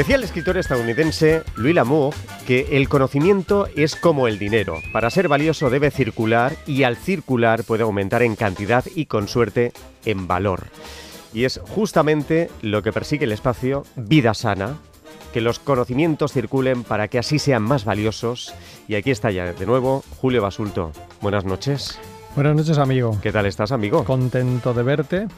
Decía el escritor estadounidense Louis Lamour que el conocimiento es como el dinero. Para ser valioso debe circular y al circular puede aumentar en cantidad y con suerte en valor. Y es justamente lo que persigue el espacio Vida Sana, que los conocimientos circulen para que así sean más valiosos. Y aquí está ya de nuevo Julio Basulto. Buenas noches. Buenas noches, amigo. ¿Qué tal estás, amigo? Contento de verte.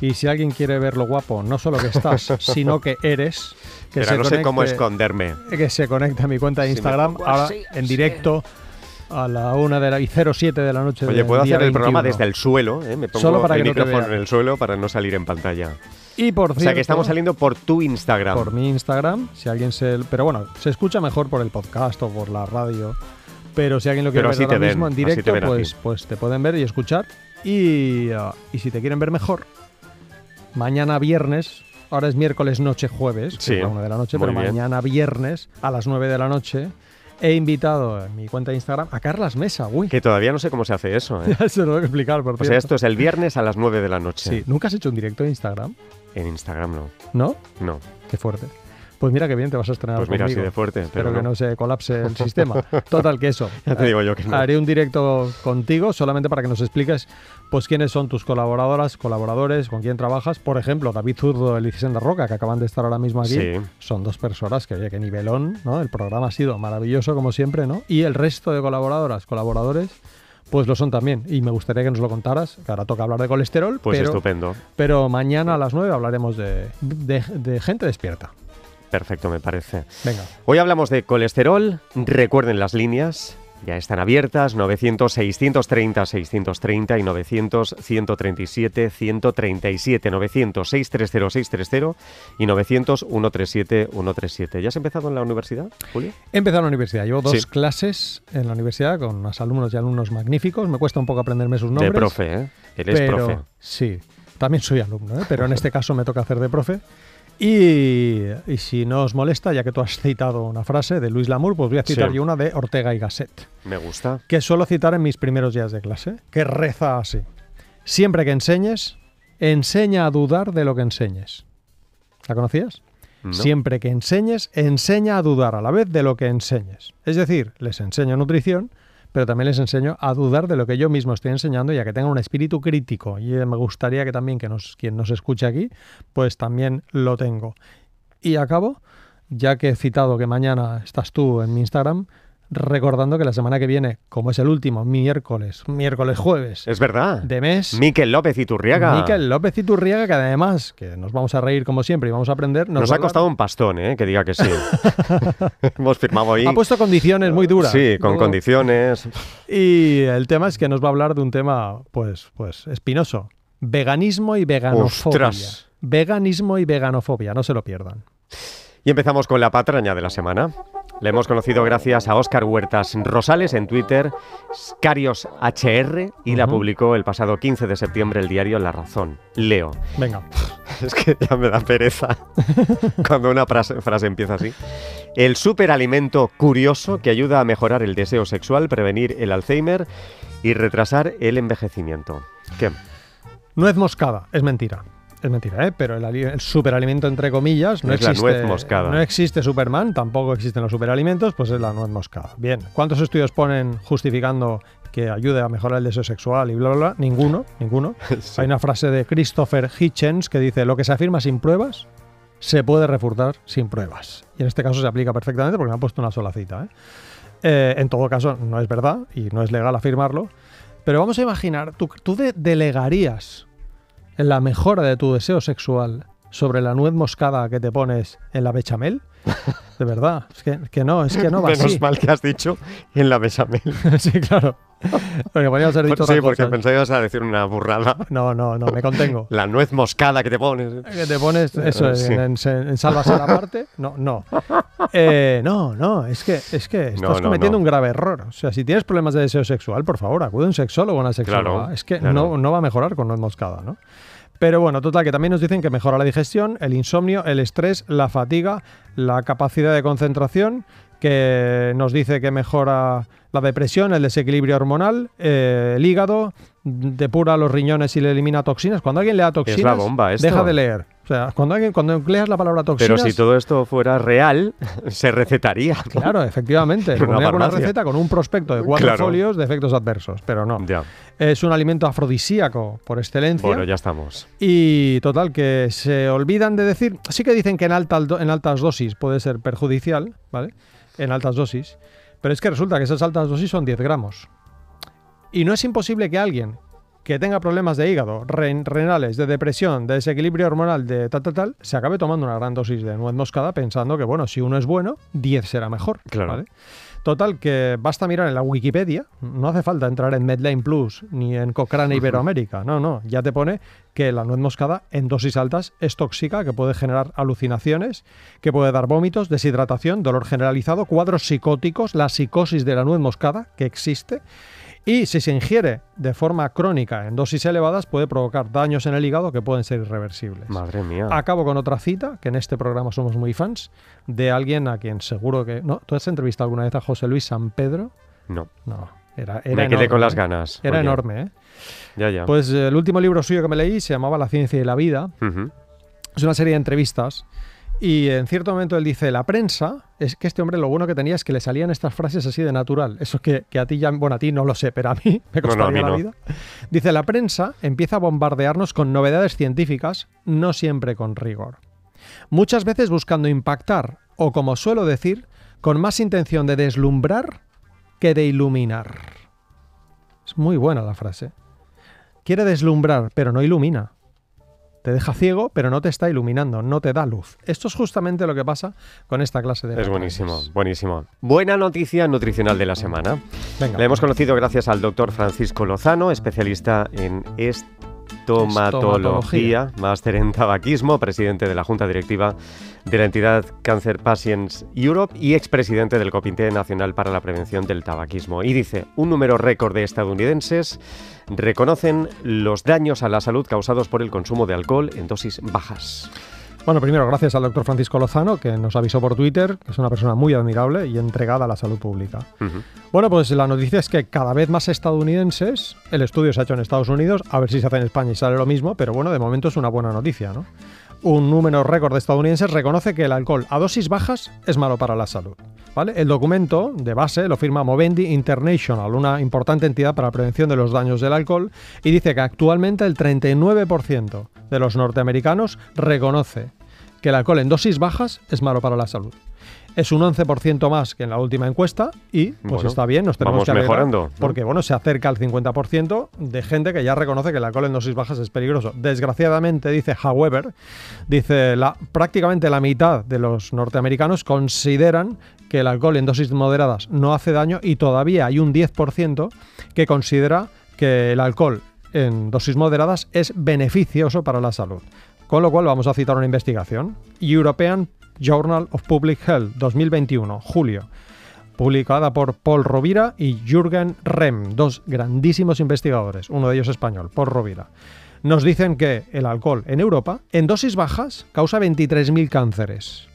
Y si alguien quiere ver lo guapo, no solo que estás, sino que eres, que Pero no sé cómo esconderme. Que se conecte a mi cuenta de Instagram ahora así, en directo a la 1 de la y 07 de la noche. Oye, puedo hacer el programa 21. desde el suelo, ¿eh? Me pongo Solo para el que no micrófono vean. en el suelo para no salir en pantalla. Y por O cierto, sea que estamos saliendo por tu Instagram. por mi Instagram, si alguien se, pero bueno, se escucha mejor por el podcast o por la radio. Pero si alguien lo quiere Pero ver ahora ven, mismo en directo, pues, pues te pueden ver y escuchar. Y, ah, y si te quieren ver mejor, mañana viernes, ahora es miércoles noche jueves, que Sí, es la una de la noche, pero bien. mañana viernes a las 9 de la noche he invitado en mi cuenta de Instagram a Carlas Mesa, uy. Que todavía no sé cómo se hace eso, ¿eh? Ya se lo tengo que explicar, por O sea, esto es el viernes a las 9 de la noche. Sí, nunca has hecho un directo de Instagram, En Instagram no. ¿no? No. Qué fuerte. Pues mira que bien te vas a estrenar Pues mira, así conmigo. de fuerte. Espero Pero que no se colapse el sistema. Total, que eso. Ya te digo yo que no. Haré un directo contigo solamente para que nos expliques pues quiénes son tus colaboradoras, colaboradores, con quién trabajas. Por ejemplo, David Zurdo y Elisenda Roca, que acaban de estar ahora mismo aquí. Sí. Son dos personas que, oye, que nivelón, ¿no? El programa ha sido maravilloso, como siempre, ¿no? Y el resto de colaboradoras, colaboradores, pues lo son también. Y me gustaría que nos lo contaras, que ahora toca hablar de colesterol, Pues pero, estupendo. pero mañana a las 9 hablaremos de, de- de gente despierta. Perfecto, me parece. Venga. Hoy hablamos de colesterol. Recuerden las líneas. Ya están abiertas, 900-630-630 y 900-137-137, 900-630-630 y 900-137-137. ¿Ya has empezado en la universidad, Julio? He empezado en la universidad. Llevo dos Sí. clases en la universidad con unos alumnos y alumnos magníficos. Me cuesta un poco aprenderme sus nombres. De profe, ¿eh? Eres pero, profe. Sí, también soy alumno, ¿eh? pero en este caso me toca hacer de profe. Y, y si no os molesta, ya que tú has citado una frase de Luis Lamour, pues voy a citar Sí. yo una de Ortega y Gasset, Me gusta. que suelo citar en mis primeros días de clase, que reza así. Siempre que enseñes, enseña a dudar de lo que enseñes. ¿La conocías? ¿no? Siempre que enseñes, enseña a dudar a la vez de lo que enseñes. Es decir, les enseño nutrición, pero también les enseño a dudar de lo que yo mismo estoy enseñando y a que tengan un espíritu crítico. Y eh, me gustaría que también que nos, quien nos escuche aquí, pues también lo tengo. Y acabo, ya que he citado que mañana estás tú en mi Instagram, recordando que la semana que viene, como es el último miércoles, miércoles jueves Es verdad. de mes, Miquel López Iturriaga. Miquel López Iturriaga, que además, que nos vamos a reír como siempre y vamos a aprender, Nos, ha hablar- costado un pastón, ¿eh? Que diga que sí. Hemos firmado ahí. Ha puesto condiciones muy duras. Sí, con condiciones. Y el tema es que nos va a hablar de un tema, pues, pues, espinoso. Veganismo y veganofobia. Ostras. Veganismo y veganofobia, no se lo pierdan. Y empezamos con la patraña de la semana. Le hemos conocido gracias a Óscar Huertas Rosales en Twitter, ScariosHR, y la publicó el pasado 15 de septiembre el diario La Razón. Leo. Venga. Es que ya me da pereza cuando una frase, frase empieza así. El superalimento curioso que ayuda a mejorar el deseo sexual, prevenir el Alzheimer y retrasar el envejecimiento. ¿Qué? Nuez moscada, es mentira. Es mentira, ¿eh? Pero el, ali- el superalimento, entre comillas, no Es la existe. nuez moscada. No existe Superman, tampoco existen los superalimentos, pues es la nuez moscada. Bien. ¿Cuántos estudios ponen justificando que ayude a mejorar el deseo sexual y bla, bla, bla? Ninguno, ninguno. Sí. Hay una frase de Christopher Hitchens que dice: Lo que se afirma sin pruebas se puede refutar sin pruebas. Y en este caso se aplica perfectamente porque me ha puesto una sola cita. ¿eh? Eh, en todo caso, no es verdad y no es legal afirmarlo. Pero vamos a imaginar, ¿tú, tú de- delegarías en la mejora de tu deseo sexual sobre la nuez moscada que te pones en la bechamel? De verdad, es que, que no, es que no va Menos así. mal que has dicho en la bechamel. sí, claro. Porque podríamos haber dicho sí, porque pensé que ibas a decir una burrada. No, no, no, me contengo. La nuez moscada que te pones. Que te pones eso Sí. en, en, en salvas a la parte. No, no. Eh, no, no, es que, es que estás No, no, cometiendo no. un grave error. O sea, si tienes problemas de deseo sexual, por favor, acude a un sexólogo o una sexóloga. Claro, es que claro. no, no va a mejorar con nuez moscada, ¿no? Pero bueno, total, que también nos dicen que mejora la digestión, el insomnio, el estrés, la fatiga, la capacidad de concentración, que nos dice que mejora la depresión, el desequilibrio hormonal, eh, el hígado, depura los riñones y le elimina toxinas. Cuando alguien le da toxinas, esto. deja de leer. O sea, cuando alguien, cuando empleas la palabra toxinas, bomba esto. deja de leer. O sea, cuando alguien, cuando empleas la palabra toxinas, Pero si todo esto fuera real, se recetaría. ¿no? Claro, efectivamente. En una una receta con un prospecto de cuatro Claro. folios de efectos adversos, pero no. Ya. Es un alimento afrodisíaco por excelencia. Bueno, ya estamos. Y total, que se olvidan de decir, sí que dicen que en, alta, en altas dosis puede ser perjudicial, ¿vale? En altas dosis, pero es que resulta que esas altas dosis son 10 gramos. Y no es imposible que alguien que tenga problemas de hígado, ren- renales, de depresión, de desequilibrio hormonal, de tal, tal, tal, se acabe tomando una gran dosis de nuez moscada pensando que, bueno, si uno es bueno, 10 será mejor. Claro. ¿vale? Total, que basta mirar en la Wikipedia, no hace falta entrar en Medline Plus ni en Cochrane Iberoamérica, no, no, ya te pone que la nuez moscada en dosis altas es tóxica, que puede generar alucinaciones, que puede dar vómitos, deshidratación, dolor generalizado, cuadros psicóticos, la psicosis de la nuez moscada, que existe, y si se ingiere de forma crónica en dosis elevadas puede provocar daños en el hígado que pueden ser irreversibles. Madre mía. Acabo con otra cita, que en este programa somos muy fans, de alguien a quien seguro que... ¿no? ¿Tú has entrevistado alguna vez a José Luis San Pedro? No, No, era, era me quedé enorme, con las ¿eh? ganas. Era Oye, enorme, ¿eh? Ya, ya. Pues eh, el último libro suyo que me leí se llamaba La ciencia y la vida. Es una serie de entrevistas. Y en cierto momento él dice, la prensa, es que este hombre lo bueno que tenía es que le salían estas frases así de natural. Eso que, que a ti ya, bueno, a ti no lo sé, pero a mí me No, no, a costaría mí la no. vida. Dice, la prensa empieza a bombardearnos con novedades científicas, no siempre con rigor. Muchas veces buscando impactar, o como suelo decir, con más intención de deslumbrar que de iluminar. Es muy buena la frase. Quiere deslumbrar, pero no ilumina. Te deja ciego, pero no te está iluminando, no te da luz. Esto es justamente lo que pasa con esta clase de... Es buenísimo, buenísimo. Buena noticia nutricional de la semana. Venga. La hemos conocido gracias al doctor Francisco Lozano, especialista en estomatología, máster en tabaquismo, presidente de la Junta Directiva de la entidad Cancer Patients Europe y expresidente del Comité Nacional para la Prevención del Tabaquismo. Y dice, un número récord de estadounidenses reconocen los daños a la salud causados por el consumo de alcohol en dosis bajas. Bueno, primero, gracias al doctor Francisco Lozano, que nos avisó por Twitter, que es una persona muy admirable y entregada a la salud pública. Bueno, pues la noticia es que cada vez más estadounidenses, el estudio se ha hecho en Estados Unidos, a ver si se hace en España y sale lo mismo, pero bueno, de momento es una buena noticia, ¿no? Un número récord de estadounidenses reconoce que el alcohol a dosis bajas es malo para la salud. ¿vale? El documento de base lo firma Movendi International, una importante entidad para la prevención de los daños del alcohol, y dice que actualmente el 39% de los norteamericanos reconoce que el alcohol en dosis bajas es malo para la salud. Es un 11% más que en la última encuesta y pues Bueno, está bien, nos tenemos vamos que mejorando, ¿no? porque bueno, se acerca al 50% de gente que ya reconoce que el alcohol en dosis bajas es peligroso. Desgraciadamente dice however, dice la prácticamente la mitad de los norteamericanos consideran que el alcohol en dosis moderadas no hace daño y todavía hay un 10% que considera que el alcohol en dosis moderadas es beneficioso para la salud. Con lo cual vamos a citar una investigación. European Journal of Public Health 2021, julio, publicada por Paul Rovira y Jürgen Rem, dos grandísimos investigadores, uno de ellos español, Paul Rovira. Nos dicen que el alcohol en Europa, en dosis bajas, causa 23.000 cánceres.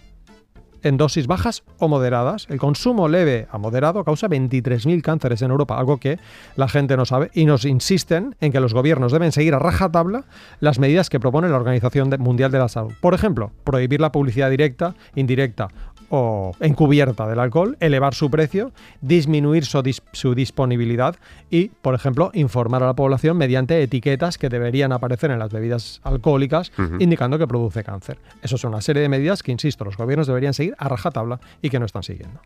En dosis bajas o moderadas, el consumo leve a moderado causa 23.000 cánceres en Europa, algo que la gente no sabe, y nos insisten en que los gobiernos deben seguir a rajatabla las medidas que propone la Organización Mundial de la Salud. Por ejemplo, prohibir la publicidad directa, indirecta o encubierta del alcohol, elevar su precio, disminuir su, dis- su disponibilidad y, por ejemplo, informar a la población mediante etiquetas que deberían aparecer en las bebidas alcohólicas indicando que produce cáncer. Eso son una serie de medidas que, insisto, los gobiernos deberían seguir a rajatabla y que no están siguiendo.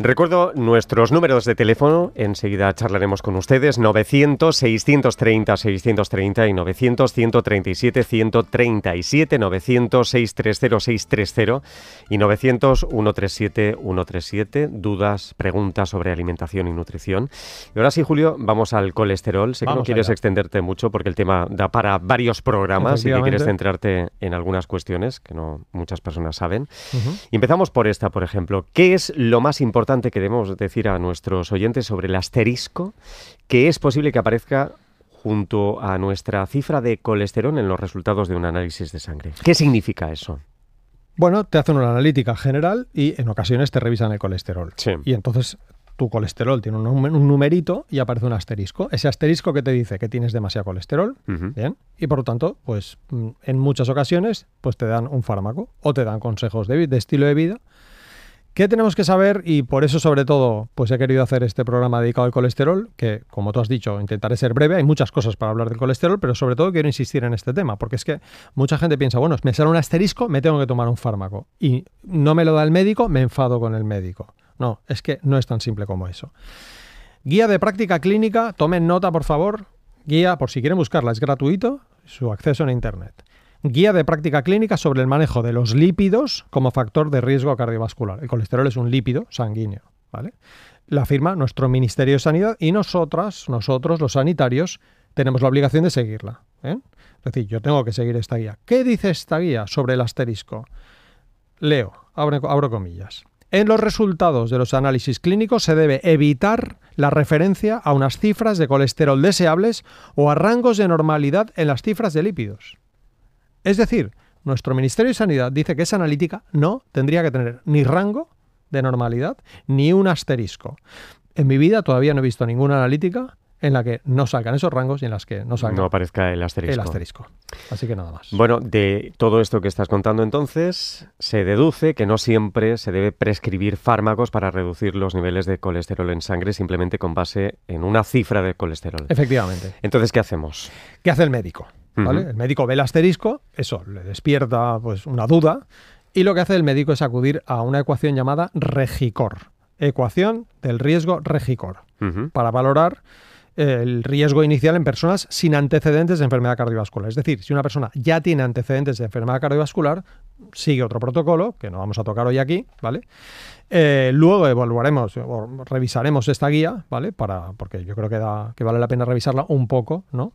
Recuerdo nuestros números de teléfono, enseguida charlaremos con ustedes, 900-630-630 y 900-137-137, 900-630-630 y 900-137-137, dudas, preguntas sobre alimentación y nutrición. Y ahora sí, Julio, vamos al colesterol. Sé que no Vamos quieres allá. extenderte mucho porque el tema da para varios programas y que quieres centrarte en algunas cuestiones que no muchas personas saben. Ujú. Y empezamos por esta, por ejemplo. ¿Qué es lo más importante que debemos decir a nuestros oyentes sobre el asterisco que es posible que aparezca junto a nuestra cifra de colesterol en los resultados de un análisis de sangre? ¿Qué significa eso? Bueno, te hacen una analítica general y en ocasiones te revisan el colesterol. Sí. Y entonces tu colesterol tiene un, numerito y aparece un asterisco. Ese asterisco que te dice que tienes demasiado colesterol, bien, y por lo tanto, pues mm, en muchas ocasiones, pues te dan un fármaco o te dan consejos de, de estilo de vida. ¿Qué tenemos que saber? Y por eso, sobre todo, pues he querido hacer este programa dedicado al colesterol, que, como tú has dicho, intentaré ser breve. Hay muchas cosas para hablar del colesterol, pero sobre todo quiero insistir en este tema, porque es que mucha gente piensa, bueno, me sale un asterisco, me tengo que tomar un fármaco. Y no me lo da el médico, me enfado con el médico. No, es que no es tan simple como eso. Guía de práctica clínica, tomen nota por favor. Guía, por si quieren buscarla, es gratuito, su acceso en Internet. Guía de práctica clínica sobre el manejo de los lípidos como factor de riesgo cardiovascular. El colesterol es un lípido sanguíneo, ¿vale? La firma nuestro Ministerio de Sanidad y nosotras, nosotros los sanitarios, tenemos la obligación de seguirla. ¿eh? Es decir, yo tengo que seguir esta guía. ¿Qué dice esta guía sobre el asterisco? Leo, abro comillas. En los resultados de los análisis clínicos se debe evitar la referencia a unas cifras de colesterol deseables o a rangos de normalidad en las cifras de lípidos. Es decir, nuestro Ministerio de Sanidad dice que esa analítica no tendría que tener ni rango de normalidad ni un asterisco. En mi vida todavía no he visto ninguna analítica en la que no salgan esos rangos y en las que no salga no aparezca el asterisco. el asterisco. Así que nada más. Bueno, de todo esto que estás contando entonces, se deduce que no siempre se debe prescribir fármacos para reducir los niveles de colesterol en sangre simplemente con base en una cifra de colesterol. Efectivamente. Entonces, ¿qué hacemos? ¿Qué hace el médico? El médico ve el asterisco, eso le despierta pues una duda y lo que hace el médico es acudir a una ecuación llamada Regicor, ecuación del riesgo Regicor, para valorar el riesgo inicial en personas sin antecedentes de enfermedad cardiovascular. Es decir, si una persona ya tiene antecedentes de enfermedad cardiovascular, sigue otro protocolo, que no vamos a tocar hoy aquí, ¿vale? Eh, luego evaluaremos o revisaremos esta guía, ¿vale? Para, porque yo creo que, da, que vale la pena revisarla un poco, ¿no?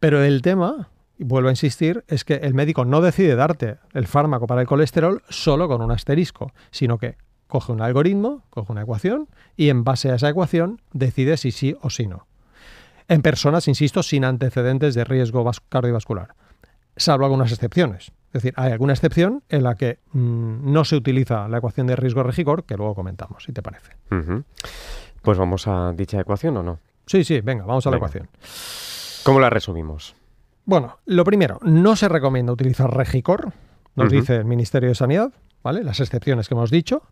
Pero el tema, y vuelvo a insistir, es que el médico no decide darte el fármaco para el colesterol solo con un asterisco, sino que coge un algoritmo, coge una ecuación y en base a esa ecuación decide si sí o si no en personas, insisto, sin antecedentes de riesgo cardiovascular, salvo algunas excepciones. Es decir, hay alguna excepción en la que mm, no se utiliza la ecuación de riesgo regicor, que luego comentamos, si te parece. Pues vamos a dicha ecuación o no. Sí, sí, venga, vamos a la ecuación. ¿Cómo la resumimos? Bueno, lo primero, no se recomienda utilizar regicor, nos dice el Ministerio de Sanidad, ¿vale? Las excepciones que hemos dicho,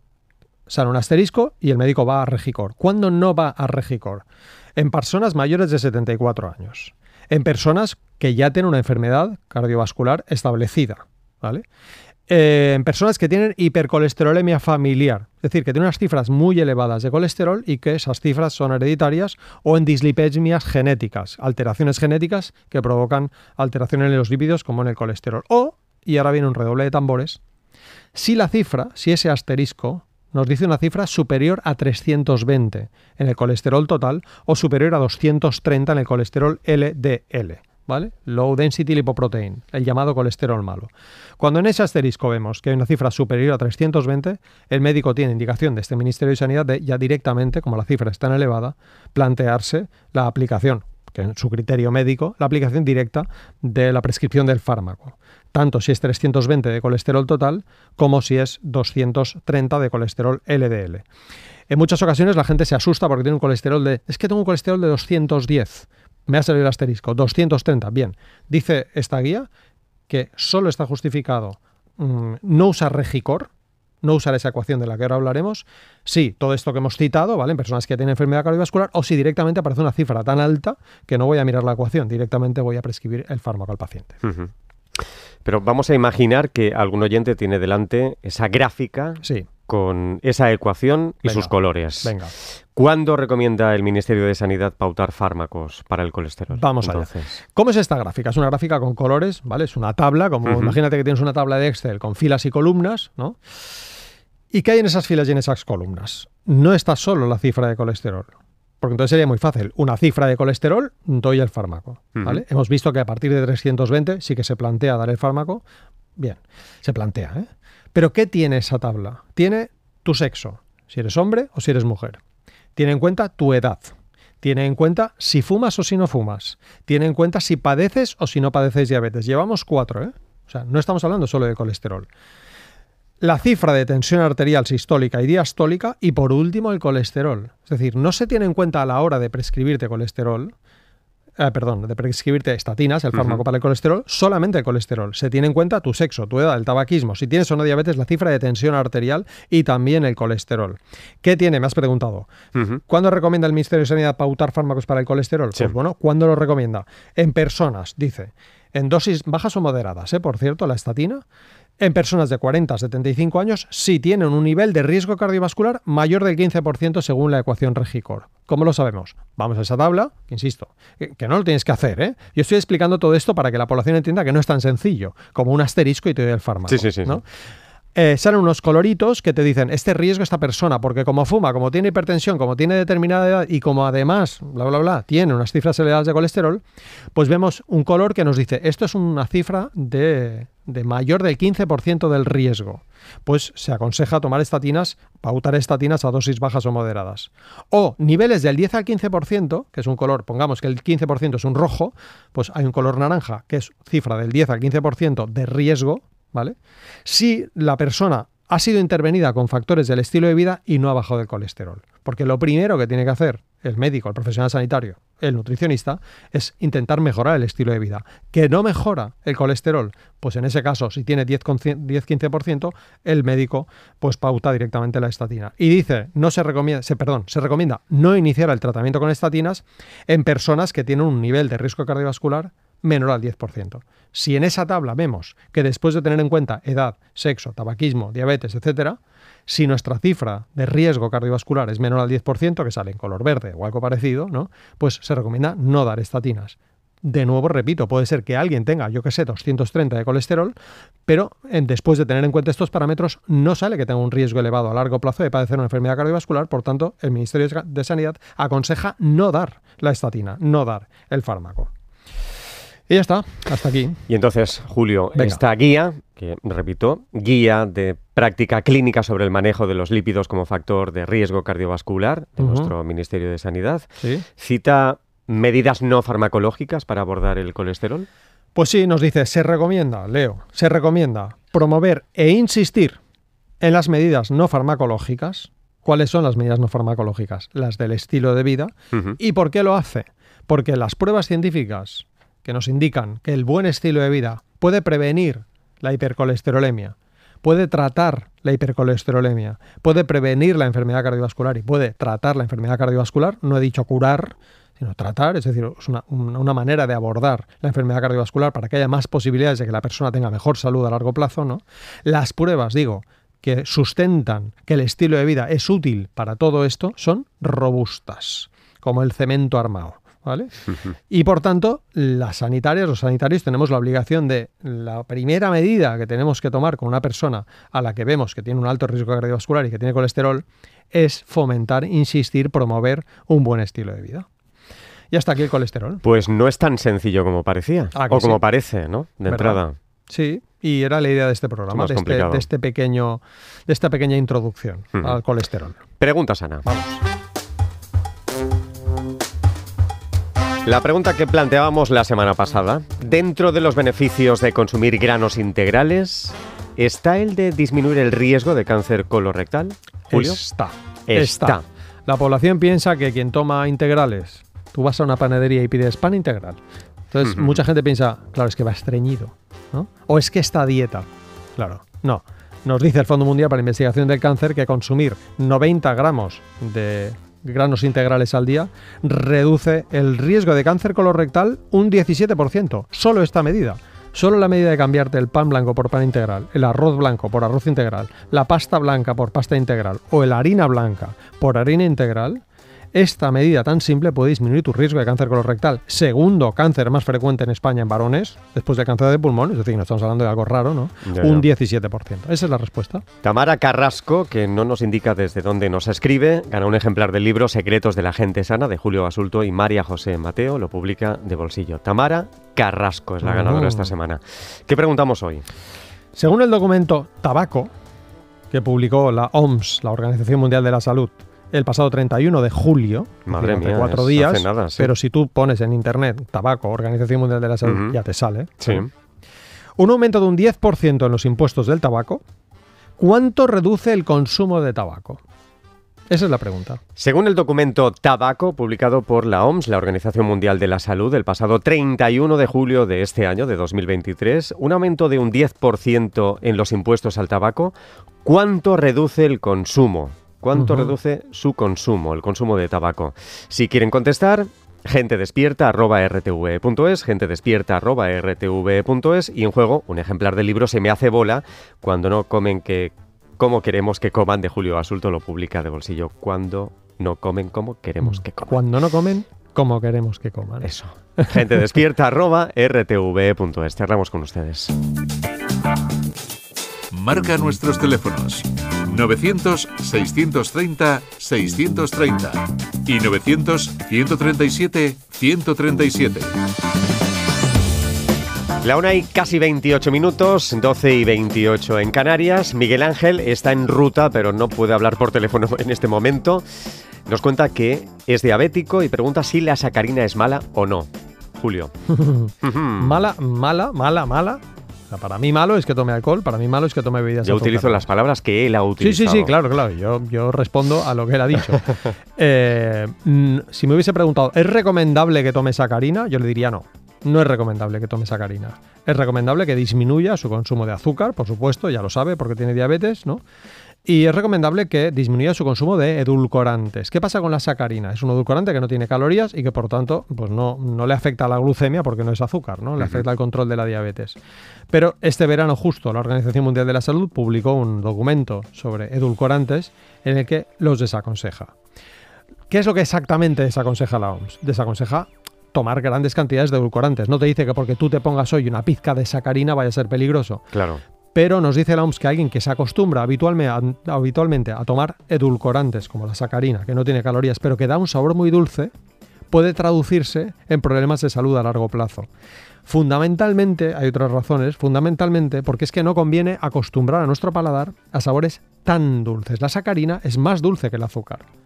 sale un asterisco y el médico va a regicor. ¿Cuándo no va a regicor? en personas mayores de 74 años, en personas que ya tienen una enfermedad cardiovascular establecida, ¿vale? Eh, en personas que tienen hipercolesterolemia familiar, es decir, que tienen unas cifras muy elevadas de colesterol y que esas cifras son hereditarias o en dislipemias genéticas, alteraciones genéticas que provocan alteraciones en los lípidos como en el colesterol. O, y ahora viene un redoble de tambores, si la cifra, si ese asterisco nos dice una cifra superior a 320 en el colesterol total o superior a 230 en el colesterol LDL. ¿Vale? Low Density Lipoprotein, el llamado colesterol malo. Cuando en ese asterisco vemos que hay una cifra superior a 320, el médico tiene indicación de este Ministerio de Sanidad de ya directamente, como la cifra es tan elevada, plantearse la aplicación, que en su criterio médico, la aplicación directa de la prescripción del fármaco tanto si es 320 de colesterol total como si es 230 de colesterol LDL. En muchas ocasiones la gente se asusta porque tiene un colesterol de... Es que tengo un colesterol de 210. Me ha salido el asterisco. 230. Bien. Dice esta guía que solo está justificado mm, no usar Regicor, no usar esa ecuación de la que ahora hablaremos, sí, todo esto que hemos citado, ¿vale? En personas que tienen enfermedad cardiovascular, o si directamente aparece una cifra tan alta que no voy a mirar la ecuación, directamente voy a prescribir el fármaco al paciente. Pero vamos a imaginar que algún oyente tiene delante esa gráfica con esa ecuación y sus colores. Venga. ¿Cuándo recomienda el Ministerio de Sanidad pautar fármacos para el colesterol? Vamos Entonces. allá. ¿Cómo es esta gráfica? Es una gráfica con colores, ¿vale? Es una tabla, como imagínate que tienes una tabla de Excel con filas y columnas, ¿no? ¿Y qué hay en esas filas y en esas columnas? No está solo la cifra de colesterol. Porque entonces sería muy fácil. Una cifra de colesterol, doy el fármaco. ¿vale? Hemos visto que a partir de 320 sí que se plantea dar el fármaco. Bien, se plantea. ¿eh? Pero ¿qué tiene esa tabla? Tiene tu sexo, si eres hombre o si eres mujer. Tiene en cuenta tu edad. Tiene en cuenta si fumas o si no fumas. Tiene en cuenta si padeces o si no padeces diabetes. Llevamos cuatro, ¿eh? O sea, no estamos hablando solo de colesterol. la cifra de tensión arterial sistólica y diastólica y por último el colesterol. Es decir, no se tiene en cuenta a la hora de prescribirte colesterol, eh, perdón, de prescribirte estatinas, el fármaco para el colesterol, solamente el colesterol. Se tiene en cuenta tu sexo, tu edad, el tabaquismo, si tienes o no diabetes, la cifra de tensión arterial y también el colesterol. ¿Qué tiene? Me has preguntado. ¿Cuándo recomienda el Ministerio de Sanidad pautar fármacos para el colesterol? Pues bueno, ¿cuándo lo recomienda? En personas, dice. En dosis bajas o moderadas, ¿eh? por cierto, la estatina en personas de 40 a 75 años si tienen un nivel de riesgo cardiovascular mayor del 15% según la ecuación Regicor. ¿Cómo lo sabemos? Vamos a esa tabla, insisto, que no lo tienes que hacer. ¿eh? Yo estoy explicando todo esto para que la población entienda que no es tan sencillo como un asterisco y te doy el fármaco. Sí, sí, sí. Eh, salen unos coloritos que te dicen este riesgo esta persona, porque como fuma, como tiene hipertensión, como tiene determinada edad y como además, bla, bla, bla, tiene unas cifras elevadas de colesterol, pues vemos un color que nos dice esto es una cifra de, de mayor del 15% del riesgo. Pues se aconseja tomar estatinas, pautar estatinas a dosis bajas o moderadas. O niveles del 10 al 15%, que es un color, pongamos que el 15% es un rojo, pues hay un color naranja, que es cifra del 10 al 15% de riesgo, ¿vale? Si la persona ha sido intervenida con factores del estilo de vida y no ha bajado el colesterol. Porque lo primero que tiene que hacer el médico, el profesional sanitario, el nutricionista, es intentar mejorar el estilo de vida. ¿Que no mejora el colesterol? Pues en ese caso, si tiene 10-15%, el médico pues pauta directamente la estatina. Y dice, no se recomienda, se, perdón, se recomienda no iniciar el tratamiento con estatinas en personas que tienen un nivel de riesgo cardiovascular menor al 10%. Si en esa tabla vemos que después de tener en cuenta edad, sexo, tabaquismo, diabetes, etcétera, si nuestra cifra de riesgo cardiovascular es menor al 10%, que sale en color verde o algo parecido, ¿no? Pues se recomienda no dar estatinas. De nuevo, repito, puede ser que alguien tenga, yo que sé, 230 de colesterol, pero después de tener en cuenta estos parámetros, no sale que tenga un riesgo elevado a largo plazo de padecer una enfermedad cardiovascular. Por tanto, el Ministerio de Sanidad aconseja no dar la estatina, no dar el fármaco. Y ya está, hasta aquí. Y entonces, Julio, esta guía, que repito, guía de práctica clínica sobre el manejo de los lípidos como factor de riesgo cardiovascular de nuestro Ministerio de Sanidad, cita medidas no farmacológicas para abordar el colesterol. Pues sí, nos dice, se recomienda, Leo, se recomienda promover e insistir en las medidas no farmacológicas. ¿Cuáles son las medidas no farmacológicas? Las del estilo de vida. ¿Y por qué lo hace? Porque las pruebas científicas que nos indican que el buen estilo de vida puede prevenir la hipercolesterolemia, puede tratar la hipercolesterolemia, puede prevenir la enfermedad cardiovascular y puede tratar la enfermedad cardiovascular, no he dicho curar, sino tratar, es decir, es una, manera de abordar la enfermedad cardiovascular para que haya más posibilidades de que la persona tenga mejor salud a largo plazo, ¿no? Las pruebas, digo, que sustentan que el estilo de vida es útil para todo esto son robustas, como el cemento armado. ¿Vale? Y por tanto, las sanitarias, los sanitarios tenemos la obligación de la primera medida que tenemos que tomar con una persona a la que vemos que tiene un alto riesgo cardiovascular y que tiene colesterol es fomentar, insistir, promover un buen estilo de vida. Y hasta aquí el colesterol. Pues no es tan sencillo como parecía, ah, o como parece, ¿no? De entrada. Sí, y era la idea de este programa, de este, de este, pequeño, de esta pequeña introducción al colesterol. Pregunta sana. Vamos. La pregunta que planteábamos la semana pasada, dentro de los beneficios de consumir granos integrales, ¿está el de disminuir el riesgo de cáncer colorectal? Julio? Está. Está. La población piensa que quien toma integrales, tú vas a una panadería y pides pan integral. Entonces, mucha gente piensa, claro, es que va estreñido, ¿no? O es que está dieta. Claro, no. Nos dice el Fondo Mundial para la Investigación del Cáncer que consumir 90 gramos de granos integrales al día, reduce el riesgo de cáncer colorectal un 17%. Solo esta medida. Solo la medida de cambiarte el pan blanco por pan integral, el arroz blanco por arroz integral, la pasta blanca por pasta integral o la harina blanca por harina integral esta medida tan simple puede disminuir tu riesgo de cáncer colorectal, segundo cáncer más frecuente en España en varones, después del cáncer de pulmón, es decir, no estamos hablando de algo raro, ¿no? Un 17%. Esa es la respuesta. Tamara Carrasco, que no nos indica desde dónde nos escribe, gana un ejemplar del libro Secretos de la gente sana de Julio Basulto y María José Mateo, lo publica de bolsillo. Tamara Carrasco es la ganadora esta semana. ¿Qué preguntamos hoy? Según el documento Tabaco, que publicó la OMS, la Organización Mundial de la Salud, el pasado 31 de julio, Madre mía, cuatro días, pero si tú pones en internet tabaco, Organización Mundial de la Salud, ya te sale. Sí. Un aumento de un 10% en los impuestos del tabaco, ¿Cuánto reduce el consumo de tabaco? Esa es la pregunta. Según el documento Tabaco, publicado por la OMS, la Organización Mundial de la Salud, el pasado 31 de julio de este año, de 2023, un aumento de un 10% en los impuestos al tabaco, ¿cuánto reduce el consumo? ¿Cuánto reduce su consumo, el consumo de tabaco? Si quieren contestar, gente despierta rtv.es, gente despierta rtv.es y en juego un ejemplar del libro Se me hace bola cuando no comen que Cómo queremos que coman de Julio Basulto lo publica de bolsillo. Cuando no comen como queremos que coman. Cuando no comen como queremos que coman. Eso. Gente despierta arroba rtv.es. Cerramos con ustedes. Marca nuestros teléfonos 900-630-630 y 900-137-137. La una y casi 28 minutos, 12 y 28 en Canarias. Miguel Ángel está en ruta, pero no puede hablar por teléfono en este momento. Nos cuenta que es diabético y pregunta si la sacarina es mala o no. Julio. mala, mala, mala, mala. Para mí malo es que tome alcohol, para mí malo es que tome bebidas Yo utilizo las palabras que él ha utilizado. Sí, sí, sí, claro, claro. Yo, yo respondo a lo que él ha dicho. Eh, mm, si me hubiese preguntado, ¿es recomendable que tome sacarina? Yo le diría no no es recomendable que tome sacarina. Es recomendable que disminuya su consumo de azúcar, por supuesto, ya lo sabe porque tiene diabetes, ¿no? Y es recomendable que disminuya su consumo de edulcorantes. ¿Qué pasa con la sacarina? Es un edulcorante que no tiene calorías y que por tanto pues no, no le afecta a la glucemia porque no es azúcar, ¿no? Le afecta al control de la diabetes. Pero este verano justo la Organización Mundial de la Salud publicó un documento sobre edulcorantes en el que los desaconseja. ¿Qué es lo que exactamente desaconseja la OMS? Desaconseja tomar grandes cantidades de edulcorantes. No te dice que porque tú te pongas hoy una pizca de sacarina vaya a ser peligroso. Claro. Pero nos dice la OMS que alguien que se acostumbra habitualmente a, tomar edulcorantes como la sacarina, que no tiene calorías, pero que da un sabor muy dulce, puede traducirse en problemas de salud a largo plazo. Fundamentalmente, hay otras razones, fundamentalmente porque es que no conviene acostumbrar a nuestro paladar a sabores tan dulces. La sacarina es más dulce que el azúcar.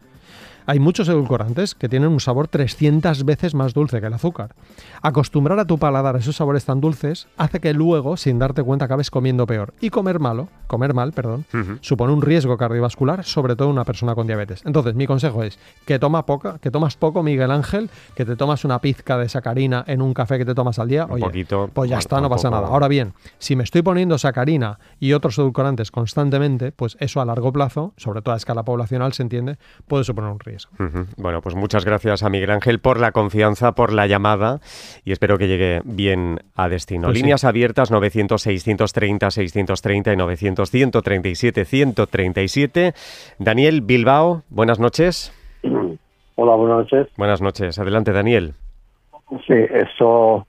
Hay muchos edulcorantes que tienen un sabor 300 veces más dulce que el azúcar. Acostumbrar a tu paladar a esos sabores tan dulces hace que luego, sin darte cuenta, acabes comiendo peor. Y comer malo, comer mal, perdón, supone un riesgo cardiovascular, sobre todo en una persona con diabetes. Entonces, mi consejo es que toma poca, que tomas poco, Miguel Ángel, que te tomas una pizca de sacarina en un café que te tomas al día. Oye, poquito, pues ya está, no pasa nada. Ahora bien, si me estoy poniendo sacarina y otros edulcorantes constantemente, pues eso a largo plazo, sobre todo a escala poblacional, se entiende, puede suponer un riesgo. Bueno, pues muchas gracias a Miguel Ángel por la confianza, por la llamada y espero que llegue bien a destino. Pues Líneas abiertas 900-630-630 y 900-137-137. Daniel Bilbao, buenas noches. Hola, buenas noches. Buenas noches. Adelante, Daniel. Sí, eso.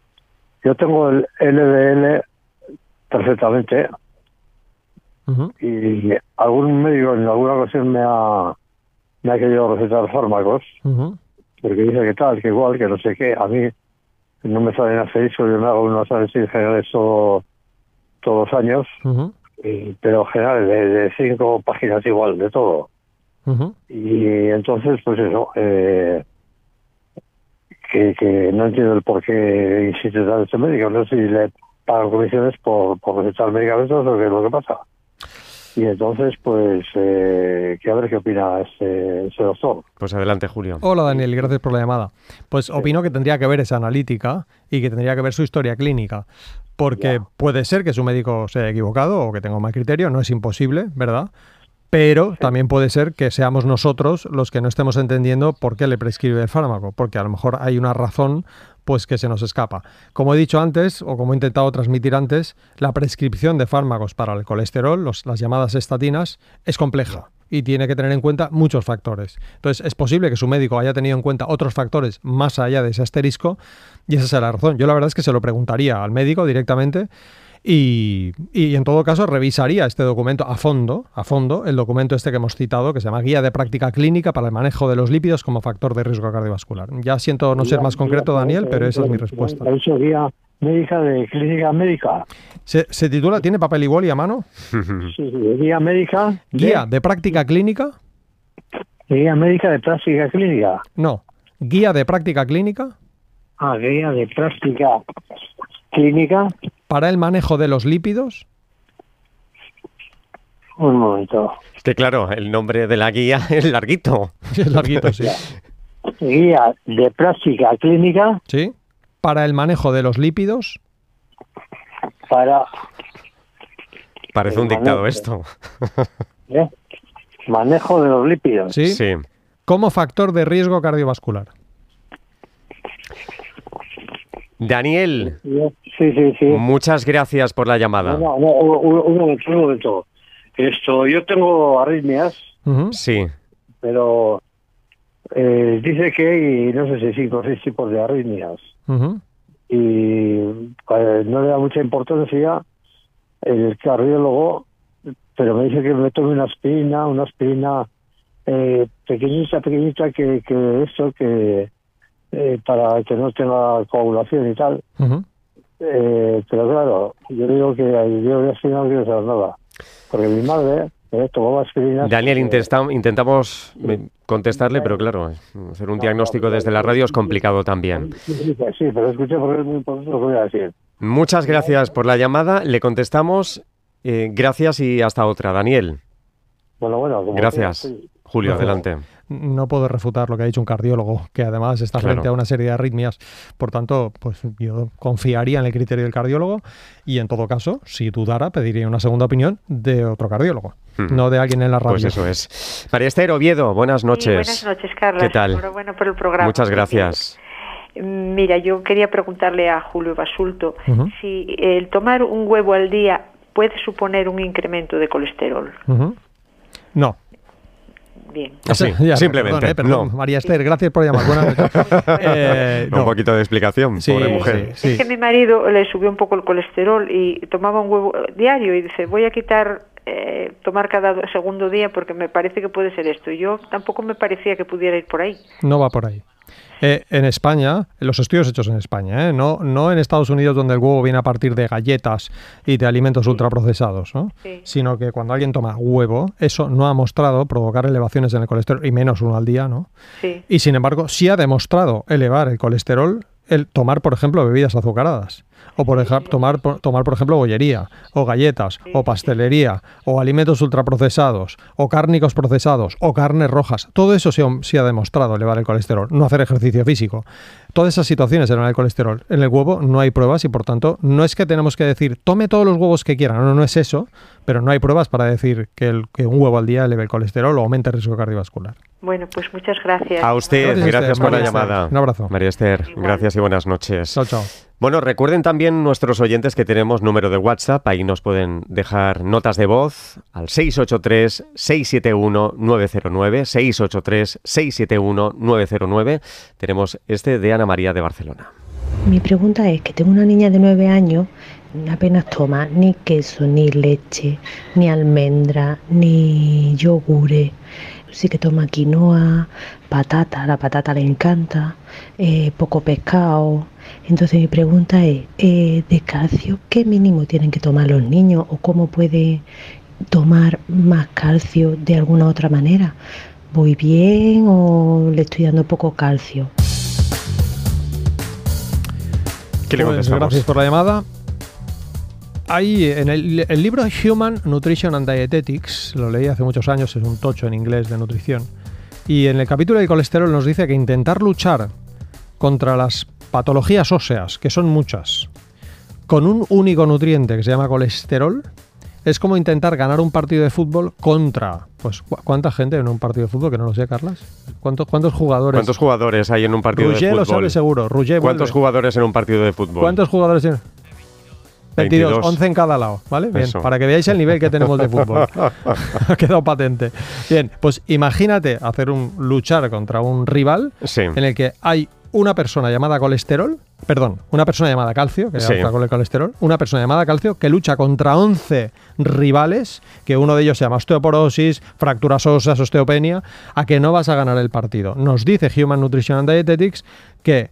Yo tengo el LDL perfectamente. Y algún médico en alguna ocasión me ha me ha querido recetar fármacos, porque dice que tal, que igual, que no sé qué. A mí no me salen asteriscos, yo me hago unos análisis generales todo, todos los años, pero general de, cinco páginas igual, de todo. Y entonces, pues eso, eh, que, no entiendo el por qué insiste tanto este médico. No sé si le pagan comisiones por, por recetar medicamentos o qué es lo que pasa. Y entonces, pues, eh, que a ver qué opina ese, doctor. Pues adelante, Julio. Hola, Daniel, gracias por la llamada. Pues opino que tendría que ver esa analítica y que tendría que ver su historia clínica. Porque puede ser que su médico se haya equivocado o que tenga un mal criterio, no es imposible, ¿verdad? Pero también puede ser que seamos nosotros los que no estemos entendiendo por qué le prescribe el fármaco, porque a lo mejor hay una razón pues que se nos escapa. Como he dicho antes, o como he intentado transmitir antes, la prescripción de fármacos para el colesterol, las llamadas estatinas, es compleja y tiene que tener en cuenta muchos factores. Entonces, es posible que su médico haya tenido en cuenta otros factores más allá de ese asterisco y esa es la razón. Yo la verdad es que se lo preguntaría al médico directamente y, en todo caso revisaría este documento a fondo, a fondo, el documento este que hemos citado, que se llama Guía de Práctica Clínica para el Manejo de los Lípidos como Factor de Riesgo Cardiovascular. Ya siento no ser más concreto, Daniel, pero esa es mi respuesta. guía médica de clínica médica. ¿Se, titula, tiene papel y boli a mano? Sí, guía médica. ¿Guía de práctica clínica? Guía médica de práctica clínica. No, guía de práctica clínica. Ah, guía de práctica clínica para el manejo de los lípidos? Un momento. Es que claro, el nombre de la guía es larguito. Es larguito, sí. Guía de práctica clínica ¿Sí? Para el manejo de los lípidos. para Parece un dictado esto. ¿eh? manejo de los lípidos. ¿Sí? Sí. Como factor de riesgo cardiovascular. Daniel, Sí, sí, sí. muchas gracias por la llamada. No, no, no, un, momento, un momento. Esto, yo tengo arritmias. Sí. pero eh, dice que hay, no sé si cinco o seis tipos de arritmias. Y eh, no le da mucha importancia el cardiólogo, pero me dice que me tome una aspirina, una aspirina eh, pequeñita, pequeñita, que, que esto, que eh, para que no tenga coagulación y tal. Ujú. Eh, pero claro, yo digo que yo de aspirina no quiero saber nada. Porque mi madre eh, tomaba aspirina. Daniel, intenta- intentamos eh, contestarle, pero claro, hacer un diagnóstico desde la radio es complicado también. Sí, pero escuché porque es muy importante lo que voy a decir. Muchas gracias por la llamada. Le contestamos. eh, gracias y hasta otra. Daniel, Bueno, bueno. como gracias. sí. Julio, Gracias. adelante. No puedo refutar lo que ha dicho un cardiólogo, que además está Claro. frente a una serie de arritmias. Por tanto, pues yo confiaría en el criterio del cardiólogo y en todo caso, si dudara, pediría una segunda opinión de otro cardiólogo, Hmm. no de alguien en la radio. Pues eso es. María Esther Oviedo, buenas Sí, noches. buenas noches, Carla. ¿Qué tal? Enhorabuena por el programa. Muchas gracias. Mira, yo quería preguntarle a Julio Basulto si el tomar un huevo al día puede suponer un incremento de colesterol. No. Bien. Así, Ya, simplemente. Perdón, eh, perdón. no. María Esther, gracias por llamar. Buenas noches. Eh, Un no. poquito de explicación, Sí, pobre mujer. sí. Es que mi marido le subió un poco el colesterol y tomaba un huevo diario y dice, voy a quitar eh, tomar cada do- segundo día porque me parece que puede ser esto. Y yo tampoco me parecía que pudiera ir por ahí. No va por ahí. Eh, en España, los estudios hechos en España, ¿eh? no, no en Estados Unidos donde el huevo viene a partir de galletas y de alimentos ultraprocesados, ¿no? Sí. sino que cuando alguien toma huevo, eso no ha mostrado provocar elevaciones en el colesterol, y menos uno al día, ¿no? Sí. Y sin embargo, sí ha demostrado elevar el colesterol el tomar, por ejemplo, bebidas azucaradas. O por ejemplo, tomar, por- tomar, por ejemplo, bollería, o galletas, o pastelería, o alimentos ultraprocesados, o cárnicos procesados, o carnes rojas. Todo eso sí, ha- demostrado elevar el colesterol. No hacer ejercicio físico. Todas esas situaciones elevan el colesterol. En el huevo no hay pruebas y, por tanto, no es que tenemos que decir, tome todos los huevos que quiera. No, no es eso. Pero no hay pruebas para decir que, el- que un huevo al día eleve el colesterol o aumente el riesgo cardiovascular. Bueno, pues muchas gracias. A usted, Gracias, gracias, por la Esther. llamada. Un abrazo. María Esther, Igual. gracias y buenas noches. Chao, chao. Bueno, recuerden también nuestros oyentes que tenemos número de WhatsApp, ahí nos pueden dejar notas de voz al 683-671-909, 683-671-909. Tenemos este de Ana María de Barcelona. Mi pregunta es que tengo una niña de 9 años, apenas toma ni queso, ni leche, ni almendra, ni yogure. Sí que toma quinoa, patata, la patata le encanta, eh, poco pescado. Entonces mi pregunta es, eh, ¿de calcio qué mínimo tienen que tomar los niños o cómo puede tomar más calcio de alguna otra manera? ¿Voy bien o le estoy dando poco calcio? ¿Qué le Pues gracias por la llamada. Ahí en el, el libro Human Nutrition and Dietetics, lo leí hace muchos años, es un tocho en inglés de nutrición. Y en el capítulo del colesterol nos dice que intentar luchar contra las patologías óseas, que son muchas, con un único nutriente que se llama colesterol, es como intentar ganar un partido de fútbol contra. Pues, ¿cu- ¿cuánta gente en un partido de fútbol? Que no lo sé, Carlas. ¿Cuántos, cuántos jugadores? ¿Cuántos jugadores hay en un partido de lo fútbol? sabe seguro. Rouget ¿Cuántos vuelve. jugadores en un partido de fútbol? ¿Cuántos jugadores tiene? 22, 22. 11 en cada lado, ¿vale? Bien, Eso. para que veáis el nivel que tenemos de fútbol. ha quedado patente. Bien, pues imagínate hacer un luchar contra un rival Sí. en el que hay una persona llamada colesterol, perdón, una persona llamada calcio, que Sí. está con el colesterol, una persona llamada calcio que lucha contra 11 rivales, que uno de ellos se llama osteoporosis, fracturas óseas, osteopenia, a que no vas a ganar el partido. Nos dice Human Nutrition and Dietetics que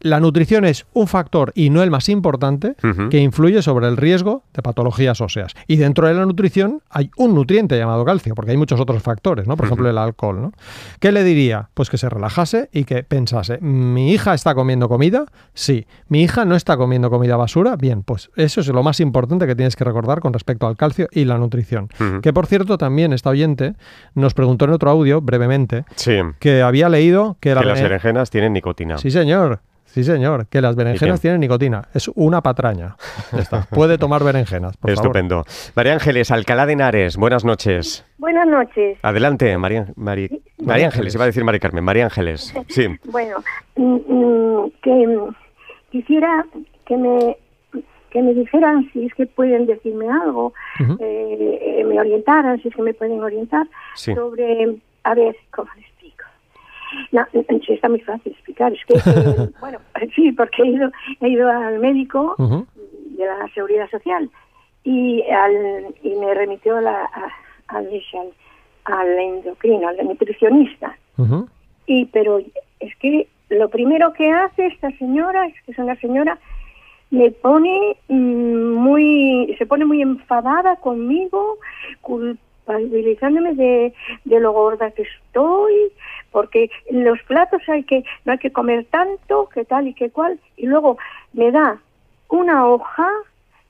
la nutrición es un factor y no el más importante que influye sobre el riesgo de patologías óseas. Y dentro de la nutrición hay un nutriente llamado calcio, porque hay muchos otros factores, ¿no? Por ejemplo, el alcohol, ¿no? ¿Qué le diría? Pues que se relajase y que pensase, ¿mi hija está comiendo comida? Sí. ¿Mi hija no está comiendo comida basura? Bien, pues eso es lo más importante que tienes que recordar con respecto al calcio y la nutrición. Que por cierto, también esta oyente nos preguntó en otro audio, brevemente, que había leído que, que las berenjenas tienen nicotina. Sí, señor. Sí, señor, que las berenjenas tienen nicotina. Es una patraña. Puede tomar berenjenas, por Estupendo. María Ángeles, Alcalá de Henares, buenas noches. Buenas noches. Adelante, María, María, Ángeles, iba a decir María Carmen. María Ángeles, sí. Bueno, mm, mm, que quisiera que me que me dijeran si es que pueden decirme algo, eh, me orientaran, si es que me pueden orientar sobre, a ver, ¿cómo no, sí, está muy fácil explicar. Es que, eh, bueno, sí, porque he ido, he ido al médico de la Seguridad Social y, al, y me remitió a la, al, al endocrino, al nutricionista. Y, pero es que lo primero que hace esta señora, es que es una señora, me pone mm, muy, se pone muy enfadada conmigo, culpabilizándome de, de lo gorda que estoy, porque en los platos hay que, no hay que comer tanto, que tal y que cual, y luego me da una hoja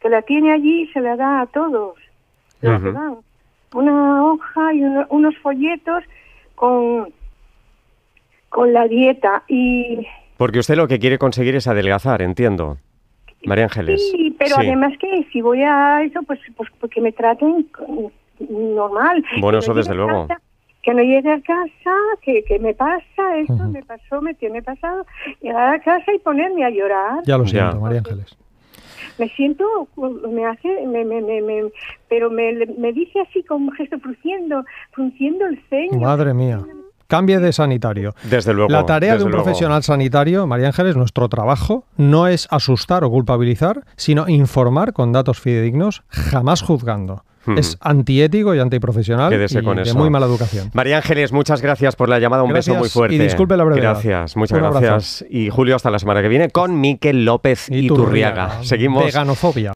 que la tiene allí y se la da a todos. Una hoja y unos folletos con, con la dieta y... Porque usted lo que quiere conseguir es adelgazar, entiendo. María Ángeles. Sí, pero además que si voy a eso, pues, pues porque me traten normal. Bueno, eso desde luego que no llegue a casa, que, que me pasa esto, me pasó, me tiene pasado, llegar a casa y ponerme a llorar. Ya lo siento, María Ángeles. Me siento, me hace, me, me, me, pero me, me dice así como un gesto frunciendo, frunciendo el ceño. Madre mía. Cambie de sanitario. Desde luego. La tarea de un profesional sanitario, María Ángeles, nuestro trabajo, no es asustar o culpabilizar, sino informar con datos fidedignos, jamás juzgando. Es antiético y antiprofesional y de muy mala educación. María Ángeles, muchas gracias por la llamada. Un beso muy fuerte. Y disculpe la brevedad. Gracias, muchas gracias. Y Julio, hasta la semana que viene con Miquel López y Turriaga. Seguimos. Veganofobia.